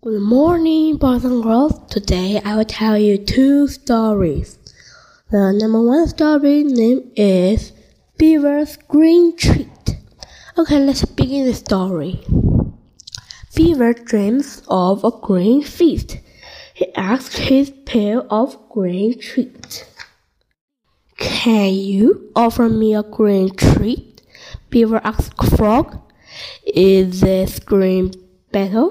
Good morning, boys and girls. Today I will tell you two stories. The number one story name is Beaver's Green Treat. Okay, let's begin the story. Beaver dreams of a green feast. He asks his pail of green treat. Can you offer me a green treat? Beaver asks Frog. Is this green better?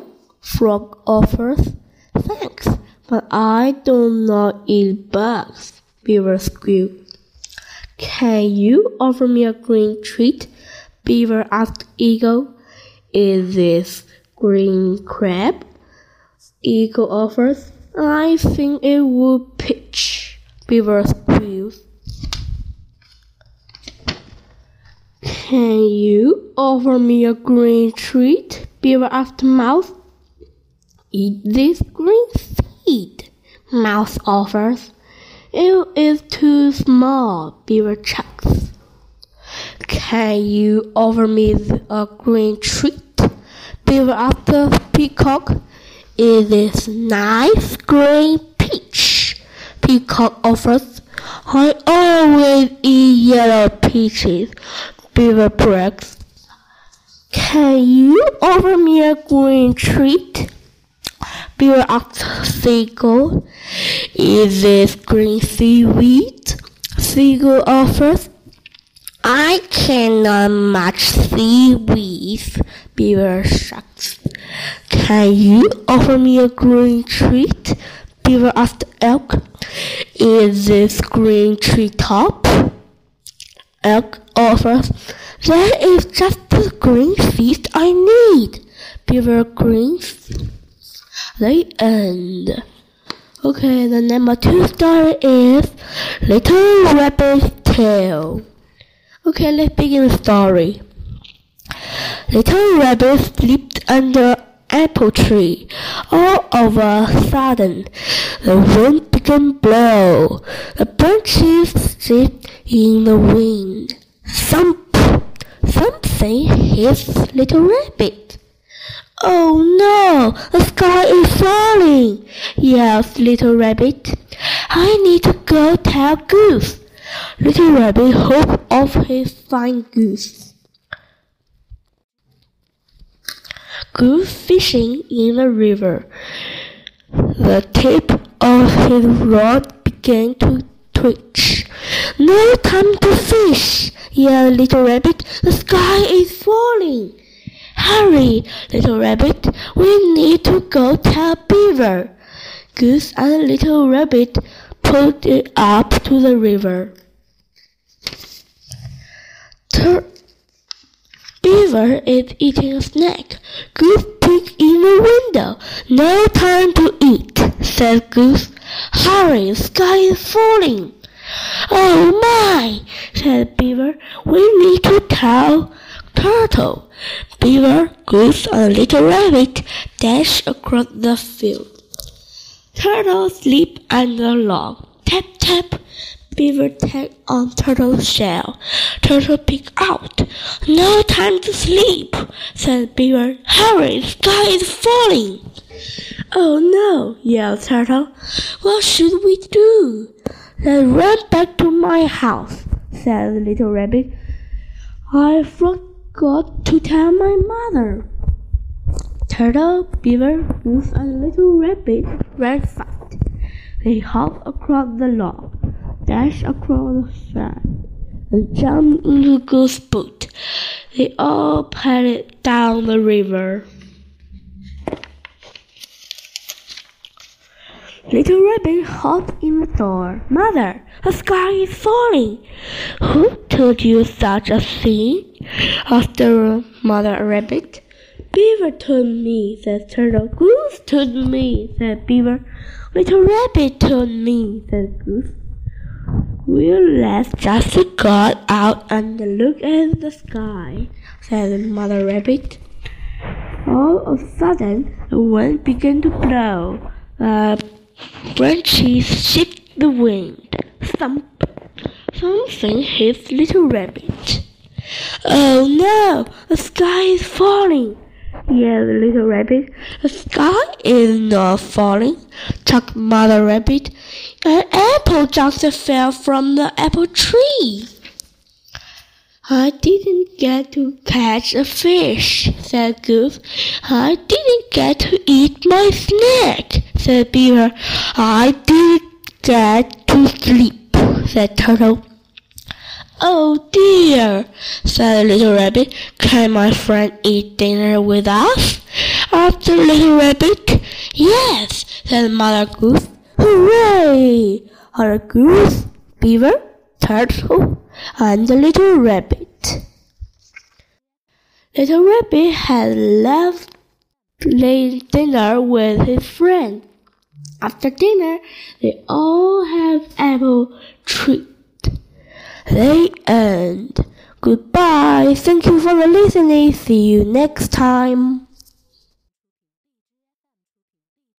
Frog offers. Thanks, but I do not eat bugs, Beaver squealed. Can you offer me a green treat? Beaver asked Eagle. Is this green crab? Eagle offers. I think it would pitch, Beaver squeals. Can you offer me a green treat? Beaver asked Mouse. Eat this green seed, Mouse offers. It is too small, Beaver chucks. Can you offer me a green treat? Beaver the Peacock. Is this nice green peach? Peacock offers. I always eat yellow peaches, Beaver brags. Can you offer me a green treat? Seagull. Is this green seaweed? Seagull offers. I cannot match seaweed, Beaver shucks. Can you offer me a green treat? Beaver asked Elk. Is this green tree top? Elk offers. That is just the green feast I need. Beaver grins. The end. Okay, the number two story is Little Rabbit's Tale. Okay, let's begin the story. Little Rabbit slept under apple tree. All of a sudden, the wind began blow. The branches shift in the wind. Thump! Something hit Little Rabbit. Oh no! The sky is falling! yells Little Rabbit. I need to go tell Goose. Little Rabbit hopped off his fine goose. Goose fishing in the river. The tip of his rod began to twitch. No time to fish, yelled Little Rabbit. The sky is falling. Hurry, Little Rabbit. We need to go tell Beaver. Goose and Little Rabbit pulled it up to the river. Tur- Beaver is eating a snack. Goose peeked in the window. No time to eat, said Goose. Hurry, sky is falling. Oh my, said Beaver. We need to tell Turtle. Beaver, Goose, and Little Rabbit dash across the field. Turtle sleep under log. Tap tap. Beaver tapped on Turtle's shell. Turtle peek out. No time to sleep, said Beaver. Hurry, the sky is falling. Oh no, yelled Turtle. What should we do? Let's run back to my house, said little rabbit. I forgot to tell my mother. Turtle, Beaver, Goose, and Little Rabbit ran fast. They hopped across the log, dashed across the sand, and jumped into Goose's boat. They all paddled down the river. Little Rabbit hopped in the door. Mother, the sky is falling. Who told you such a thing? The Mother Rabbit. Beaver told me, said Turtle. Goose told me, said Beaver. Little Rabbit told me, said Goose. Well, let's just go out and look at the sky, said Mother Rabbit. All of a sudden, the wind began to blow. The branches shook the wind. Thump! Something hit Little Rabbit. Oh no! The sky is falling! Yes, little rabbit. The sky is not falling, chuckled Mother Rabbit. An apple just fell from the apple tree. I didn't get to catch a fish, said Goose. I didn't get to eat my snack, said Beaver. I didn't get to sleep, said Turtle. Oh dear, said the little rabbit. Can my friend eat dinner with us? the little rabbit. Yes, said Mother Goose. Hooray! Our goose, beaver, turtle, and the little rabbit. Little rabbit had left late dinner with his friend. After dinner, they all have apple treat. The end. Goodbye. Thank you for listening. See you next time.